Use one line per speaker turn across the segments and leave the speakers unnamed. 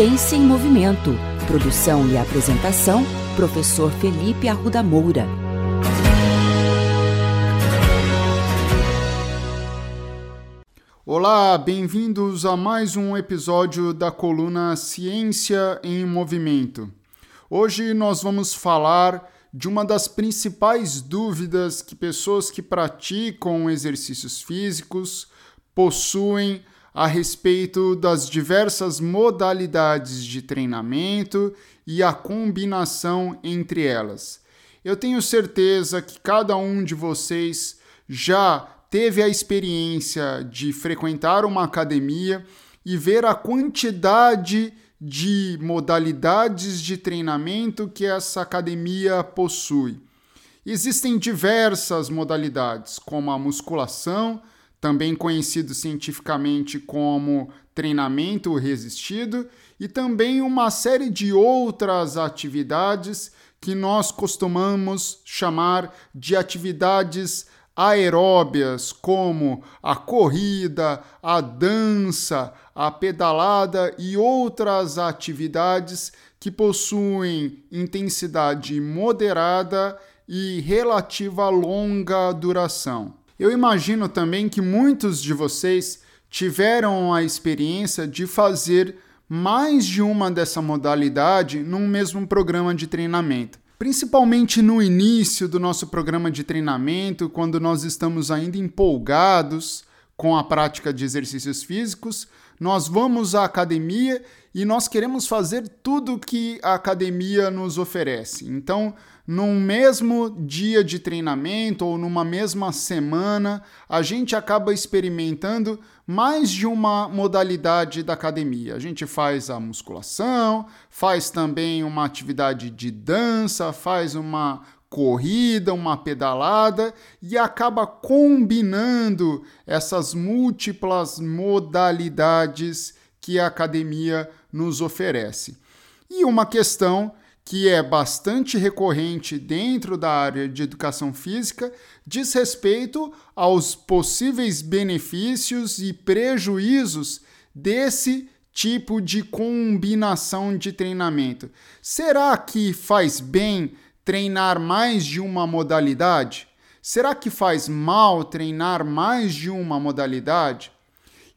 Ciência em Movimento. Produção e apresentação, professor Felipe Arruda Moura.
Olá, bem-vindos a mais um episódio da coluna Ciência em Movimento. Hoje nós vamos falar de uma das principais dúvidas que pessoas que praticam exercícios físicos possuem a respeito das diversas modalidades de treinamento e a combinação entre elas. Eu tenho certeza que cada um de vocês já teve a experiência de frequentar uma academia e ver a quantidade de modalidades de treinamento que essa academia possui. Existem diversas modalidades, como a musculação, também conhecido cientificamente como treinamento resistido, e também uma série de outras atividades que nós costumamos chamar de atividades aeróbias, como a corrida, a dança, a pedalada e outras atividades que possuem intensidade moderada e relativa longa duração. Eu imagino também que muitos de vocês tiveram a experiência de fazer mais de uma dessa modalidade num mesmo programa de treinamento. Principalmente no início do nosso programa de treinamento, quando nós estamos ainda empolgados com a prática de exercícios físicos, nós vamos à academia e nós queremos fazer tudo que a academia nos oferece. Então, num mesmo dia de treinamento ou numa mesma semana, a gente acaba experimentando mais de uma modalidade da academia. A gente faz a musculação, faz também uma atividade de dança, faz uma corrida, uma pedalada e acaba combinando essas múltiplas modalidades que a academia nos oferece. E uma questão que é bastante recorrente dentro da área de educação física, diz respeito aos possíveis benefícios e prejuízos desse tipo de combinação de treinamento. Será que faz bem treinar mais de uma modalidade? Será que faz mal treinar mais de uma modalidade?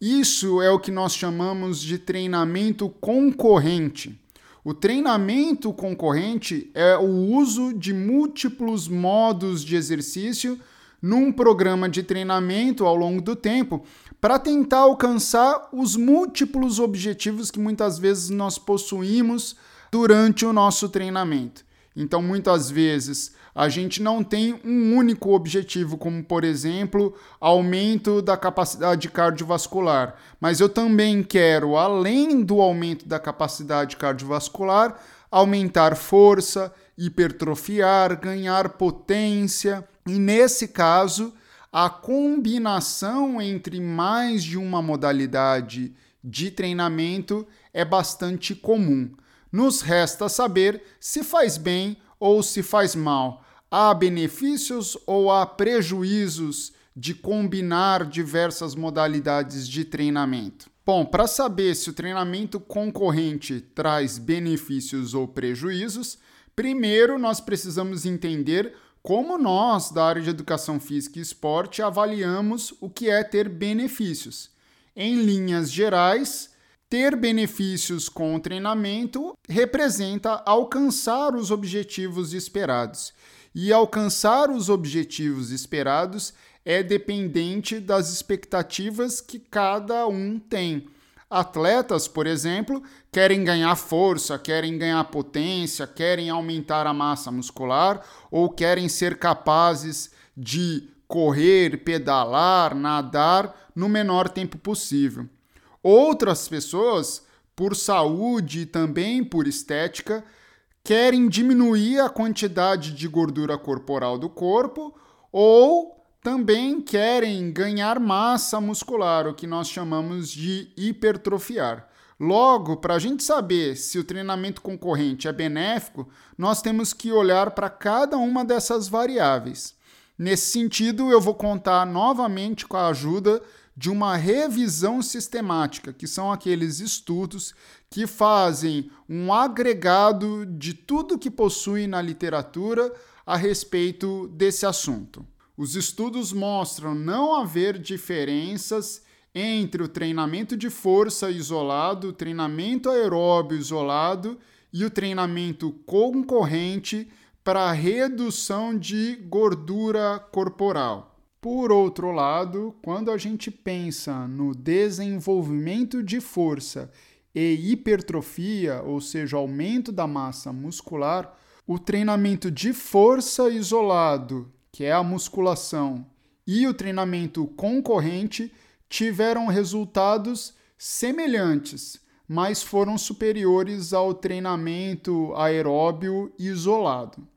Isso é o que nós chamamos de treinamento concorrente. O treinamento concorrente é o uso de múltiplos modos de exercício num programa de treinamento ao longo do tempo para tentar alcançar os múltiplos objetivos que muitas vezes nós possuímos durante o nosso treinamento. Então, muitas vezes, a gente não tem um único objetivo, como, por exemplo, aumento da capacidade cardiovascular. Mas eu também quero, além do aumento da capacidade cardiovascular, aumentar força, hipertrofiar, ganhar potência. E nesse caso, a combinação entre mais de uma modalidade de treinamento é bastante comum. Nos resta saber se faz bem ou se faz mal. Há benefícios ou há prejuízos de combinar diversas modalidades de treinamento? Bom, para saber se o treinamento concorrente traz benefícios ou prejuízos, primeiro nós precisamos entender como nós, da área de educação física e esporte, avaliamos o que é ter benefícios. Em linhas gerais, ter benefícios com o treinamento representa alcançar os objetivos esperados. E alcançar os objetivos esperados é dependente das expectativas que cada um tem. Atletas, por exemplo, querem ganhar força, querem ganhar potência, querem aumentar a massa muscular ou querem ser capazes de correr, pedalar, nadar no menor tempo possível. Outras pessoas, por saúde e também por estética, querem diminuir a quantidade de gordura corporal do corpo ou também querem ganhar massa muscular, o que nós chamamos de hipertrofiar. Logo, para a gente saber se o treinamento concorrente é benéfico, nós temos que olhar para cada uma dessas variáveis. Nesse sentido, eu vou contar novamente com a ajuda de uma revisão sistemática, que são aqueles estudos que fazem um agregado de tudo que possui na literatura a respeito desse assunto. Os estudos mostram não haver diferenças entre o treinamento de força isolado, o treinamento aeróbio isolado e o treinamento concorrente para redução de gordura corporal. Por outro lado, quando a gente pensa no desenvolvimento de força e hipertrofia, ou seja, aumento da massa muscular, o treinamento de força isolado, que é a musculação, e o treinamento concorrente tiveram resultados semelhantes, mas foram superiores ao treinamento aeróbio isolado.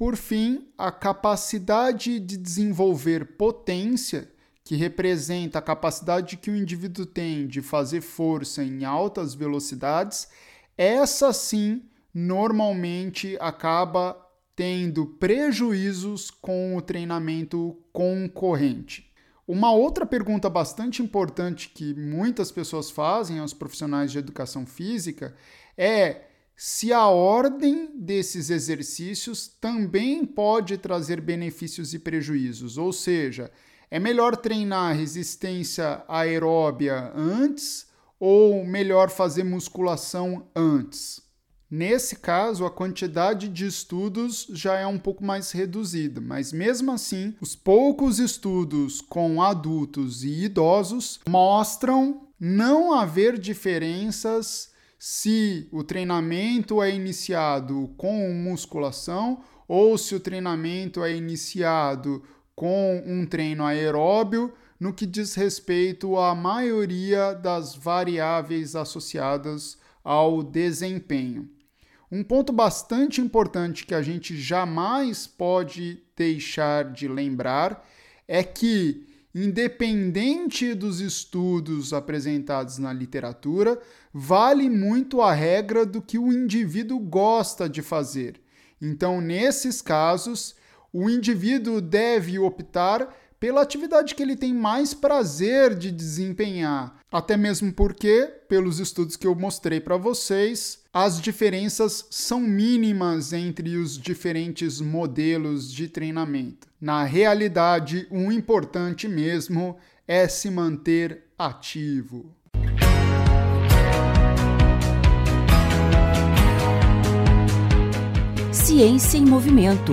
Por fim, a capacidade de desenvolver potência, que representa a capacidade que o indivíduo tem de fazer força em altas velocidades, essa sim normalmente acaba tendo prejuízos com o treinamento concorrente. Uma outra pergunta bastante importante que muitas pessoas fazem aos profissionais de educação física é se a ordem desses exercícios também pode trazer benefícios e prejuízos, ou seja, é melhor treinar resistência aeróbia antes ou melhor fazer musculação antes? Nesse caso, a quantidade de estudos já é um pouco mais reduzida, mas mesmo assim, os poucos estudos com adultos e idosos mostram não haver diferenças se o treinamento é iniciado com musculação ou se o treinamento é iniciado com um treino aeróbio no que diz respeito à maioria das variáveis associadas ao desempenho. Um ponto bastante importante que a gente jamais pode deixar de lembrar é que, independente dos estudos apresentados na literatura, vale muito a regra do que o indivíduo gosta de fazer. Então, nesses casos, o indivíduo deve optar pela atividade que ele tem mais prazer de desempenhar. Até mesmo porque, pelos estudos que eu mostrei para vocês, as diferenças são mínimas entre os diferentes modelos de treinamento. Na realidade, o importante mesmo é se manter ativo.
Ciência em Movimento.